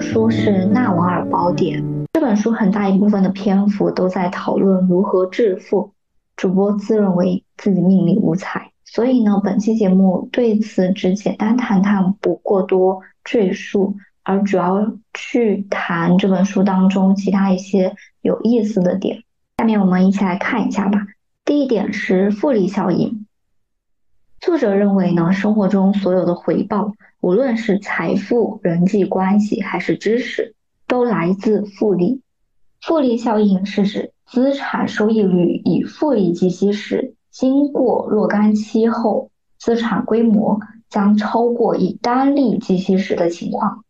书是《纳瓦尔宝典》。这本书很大一部分的篇幅都在讨论如何致富。主播自认为自己命里无财，所以呢，本期节目对此只简单谈谈，不过多赘述，而主要去谈这本书当中其他一些有意思的点。下面我们一起来看一下吧。第一点是复利效应。作者认为呢，生活中所有的回报，无论是财富、人际关系还是知识。都来自复利。复利效应是指资产收益率以复利计息时，经过若干期后，资产规模将超过以单利计息时的情况。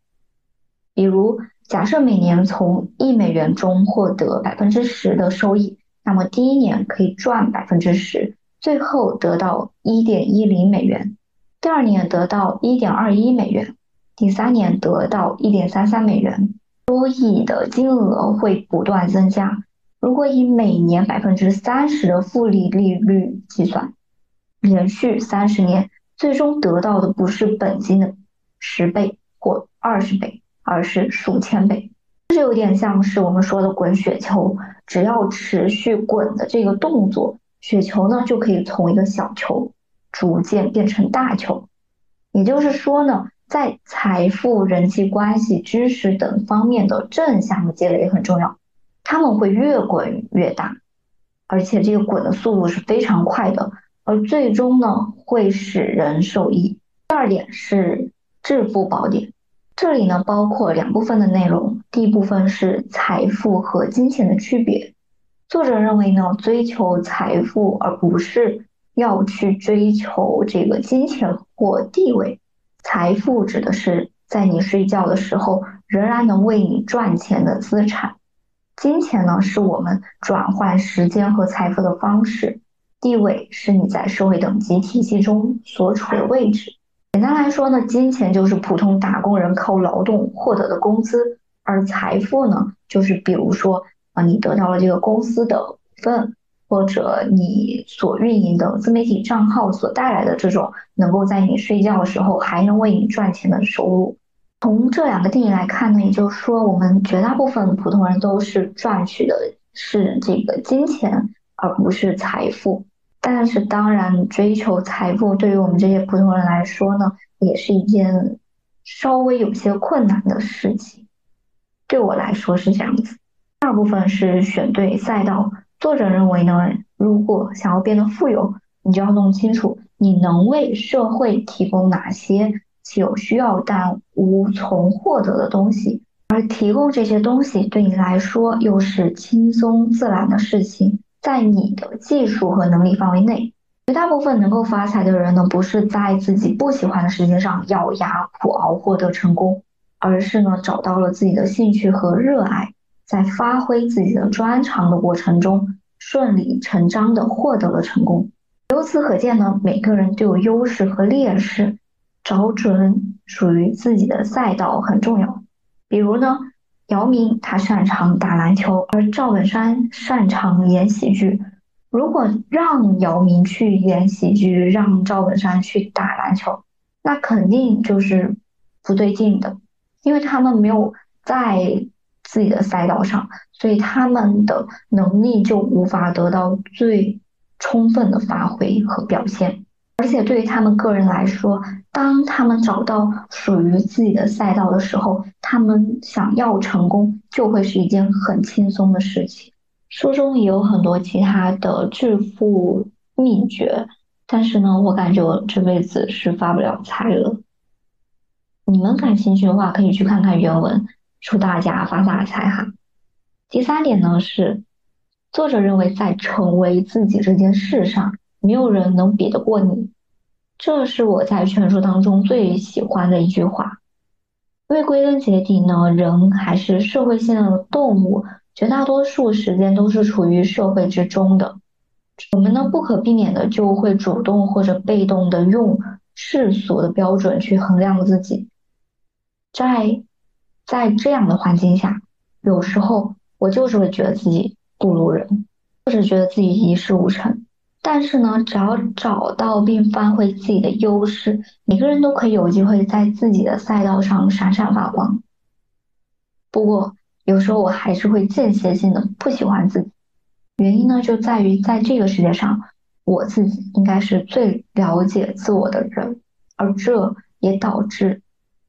比如，假设每年从一美元中获得百分之十的收益，那么第一年可以赚百分之十，最后得到一点一零美元；第二年得到一点二一美元；第三年得到一点三三美元。收益的金额会不断增加。如果以每年百分之三十的复利利率计算，连续三十年，最终得到的不是本金的十倍或二十倍，而是数千倍。这有点像是我们说的滚雪球，只要持续滚的这个动作，雪球呢就可以从一个小球逐渐变成大球。也就是说呢。在财富、人际关系、知识等方面的正向的积累很重要，他们会越滚越大，而且这个滚的速度是非常快的，而最终呢会使人受益。第二点是致富宝典，这里呢包括两部分的内容，第一部分是财富和金钱的区别。作者认为呢，追求财富而不是要去追求这个金钱或地位。财富指的是在你睡觉的时候仍然能为你赚钱的资产，金钱呢是我们转换时间和财富的方式，地位是你在社会等级体系中所处的位置。简单来说呢，金钱就是普通打工人靠劳动获得的工资，而财富呢，就是比如说啊，你得到了这个公司的股份。或者你所运营的自媒体账号所带来的这种能够在你睡觉的时候还能为你赚钱的收入，从这两个定义来看呢，也就是说我们绝大部分普通人都是赚取的是这个金钱，而不是财富。但是当然，追求财富对于我们这些普通人来说呢，也是一件稍微有些困难的事情。对我来说是这样子。第二部分是选对赛道。作者认为呢，如果想要变得富有，你就要弄清楚你能为社会提供哪些既有需要但无从获得的东西，而提供这些东西对你来说又是轻松自然的事情，在你的技术和能力范围内。绝大部分能够发财的人呢，不是在自己不喜欢的事情上咬牙苦熬获得成功，而是呢找到了自己的兴趣和热爱。在发挥自己的专长的过程中，顺理成章地获得了成功。由此可见呢，每个人都有优势和劣势，找准属于自己的赛道很重要。比如呢，姚明他擅长打篮球，而赵本山擅长演喜剧。如果让姚明去演喜剧，让赵本山去打篮球，那肯定就是不对劲的，因为他们没有在。自己的赛道上，所以他们的能力就无法得到最充分的发挥和表现。而且对于他们个人来说，当他们找到属于自己的赛道的时候，他们想要成功就会是一件很轻松的事情。书中也有很多其他的致富秘诀，但是呢，我感觉我这辈子是发不了财了。你们感兴趣的话，可以去看看原文。祝大家发大财哈！第三点呢是，作者认为在成为自己这件事上，没有人能比得过你。这是我在全书当中最喜欢的一句话。因为归根结底呢，人还是社会性的动物，绝大多数时间都是处于社会之中的。我们呢不可避免的就会主动或者被动的用世俗的标准去衡量自己，在。在这样的环境下，有时候我就是会觉得自己不如人，或者觉得自己一事无成。但是呢，只要找到并发挥自己的优势，每个人都可以有机会在自己的赛道上闪闪发光。不过，有时候我还是会间歇性的不喜欢自己，原因呢就在于在这个世界上，我自己应该是最了解自我的人，而这也导致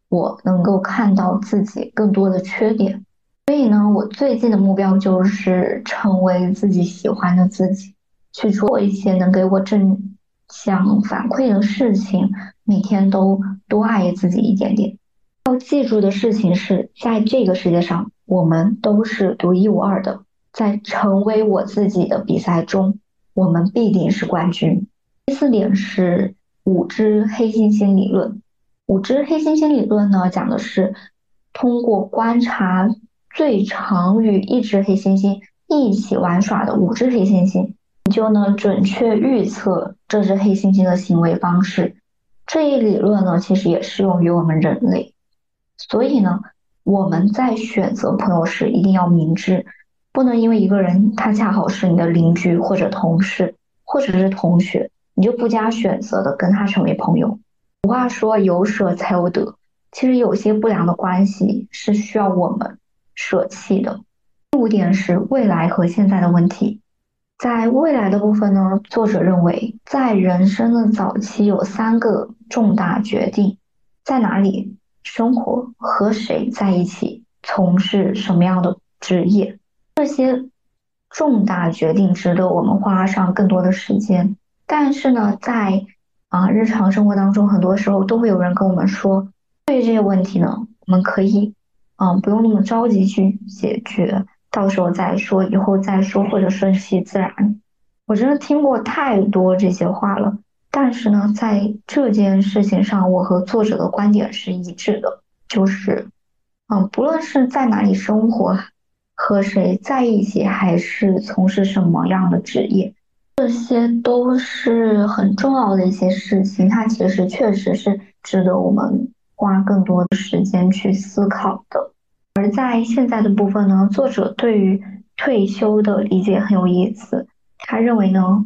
我能够看到自己更多的缺点。所以呢，我最近的目标就是成为自己喜欢的自己。去做一些能给我正向反馈的事情，每天都多爱自己一点点。要记住的事情是，在这个世界上，我们都是独一无二的。在成为我自己的比赛中，我们必定是冠军。第四点是五只黑猩猩理论。五只黑猩猩理论呢，讲的是通过观察最常与一只黑猩猩一起玩耍的五只黑猩猩。你就能准确预测这只黑猩猩的行为方式。这一理论呢，其实也适用于我们人类。所以呢，我们在选择朋友时一定要明智，不能因为一个人他恰好是你的邻居或者同事或者是同学，你就不加选择的跟他成为朋友。俗话说有舍才有得，其实有些不良的关系是需要我们舍弃的。第五点是未来和现在的问题。在未来的部分呢，作者认为，在人生的早期有三个重大决定：在哪里生活、和谁在一起、从事什么样的职业。这些重大决定值得我们花上更多的时间。但是呢，在啊日常生活当中，很多时候都会有人跟我们说，对于这些问题呢，我们可以嗯不用那么着急去解决。到时候再说，以后再说，或者顺其自然。我真的听过太多这些话了。但是呢，在这件事情上，我和作者的观点是一致的，就是，嗯，不论是在哪里生活，和谁在一起，还是从事什么样的职业，这些都是很重要的一些事情。它其实确实是值得我们花更多的时间去思考的。而在现在的部分呢，作者对于退休的理解很有意思。他认为呢，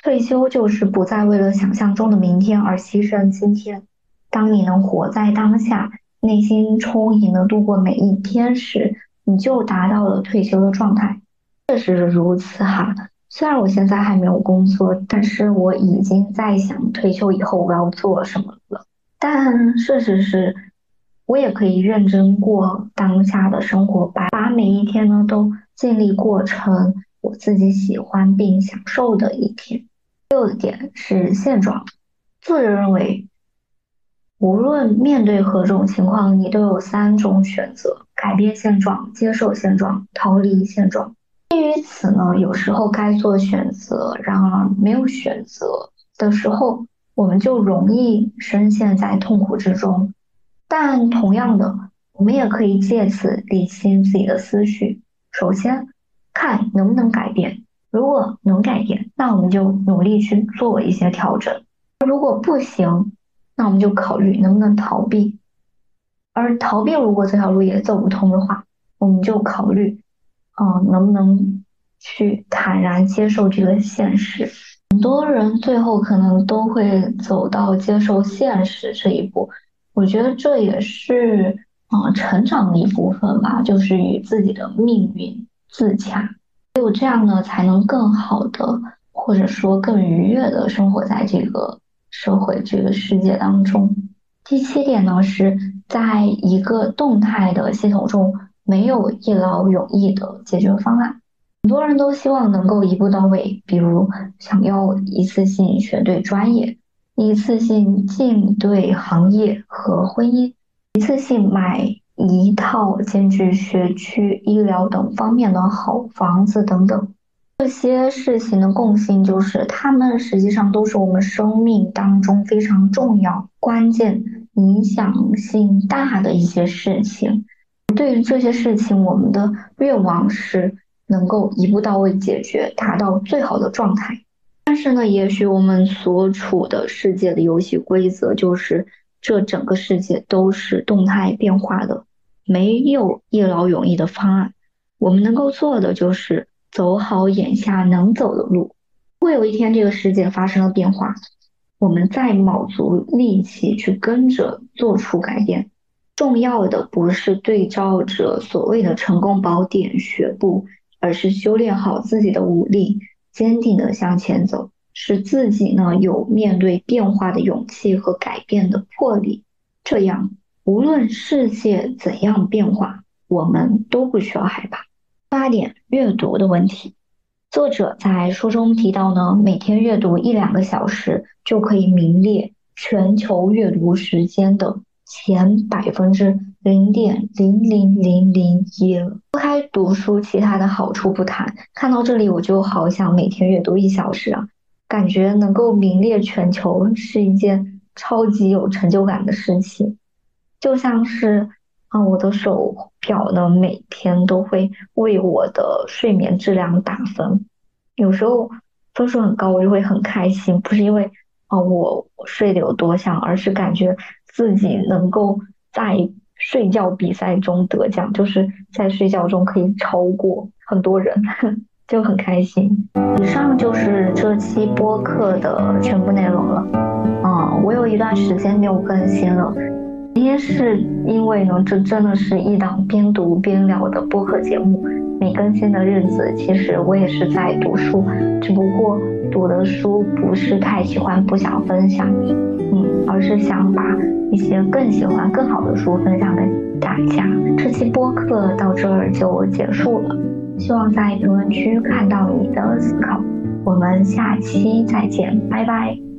退休就是不再为了想象中的明天而牺牲今天。当你能活在当下，内心充盈的度过每一天时，你就达到了退休的状态。确实是如此哈。虽然我现在还没有工作，但是我已经在想退休以后我要做什么了。但事实是。我也可以认真过当下的生活，把把每一天呢都尽力过成我自己喜欢并享受的一天。六点是现状，作者认为，无论面对何种情况，你都有三种选择：改变现状、接受现状、逃离现状。基于此呢，有时候该做选择，然而没有选择的时候，我们就容易深陷在痛苦之中。但同样的，我们也可以借此理清自己的思绪。首先，看能不能改变。如果能改变，那我们就努力去做一些调整；如果不行，那我们就考虑能不能逃避。而逃避如果这条路也走不通的话，我们就考虑，嗯，能不能去坦然接受这个现实。很多人最后可能都会走到接受现实这一步。我觉得这也是啊成长的一部分吧，就是与自己的命运自洽，只有这样呢，才能更好的或者说更愉悦的生活在这个社会这个世界当中。第七点呢，是在一个动态的系统中，没有一劳永逸的解决方案。很多人都希望能够一步到位，比如想要一次性选对专业。一次性进对行业和婚姻，一次性买一套兼具学区、医疗等方面的好房子等等，这些事情的共性就是，他们实际上都是我们生命当中非常重要、关键、影响性大的一些事情。对于这些事情，我们的愿望是能够一步到位解决，达到最好的状态。但是呢，也许我们所处的世界的游戏规则就是，这整个世界都是动态变化的，没有一劳永逸的方案。我们能够做的就是走好眼下能走的路，会有一天这个世界发生了变化，我们再卯足力气去跟着做出改变。重要的不是对照着所谓的成功宝典学步，而是修炼好自己的武力，坚定的向前走，使自己呢有面对变化的勇气和改变的魄力。这样，无论世界怎样变化，我们都不需要害怕。八点阅读的问题，作者在书中提到呢，每天阅读一两个小时就可以名列全球阅读时间的。前百分之零点零零零零一了。抛开读书，其他的好处不谈。看到这里，我就好想每天阅读一小时啊，感觉能够名列全球是一件超级有成就感的事情。就像是啊，我的手表呢，每天都会为我的睡眠质量打分。有时候分数很高，我就会很开心，不是因为啊我睡得有多香，而是感觉。自己能够在睡觉比赛中得奖，就是在睡觉中可以超过很多人，就很开心。以上就是这期播客的全部内容了。嗯，我有一段时间没有更新了，原因是因为呢，这真的是一档边读边聊的播客节目。没更新的日子，其实我也是在读书，只不过读的书不是太喜欢，不想分享，嗯，而是想把一些更喜欢、更好的书分享给大家。这期播客到这儿就结束了，希望在评论区看到你的思考。我们下期再见，拜拜。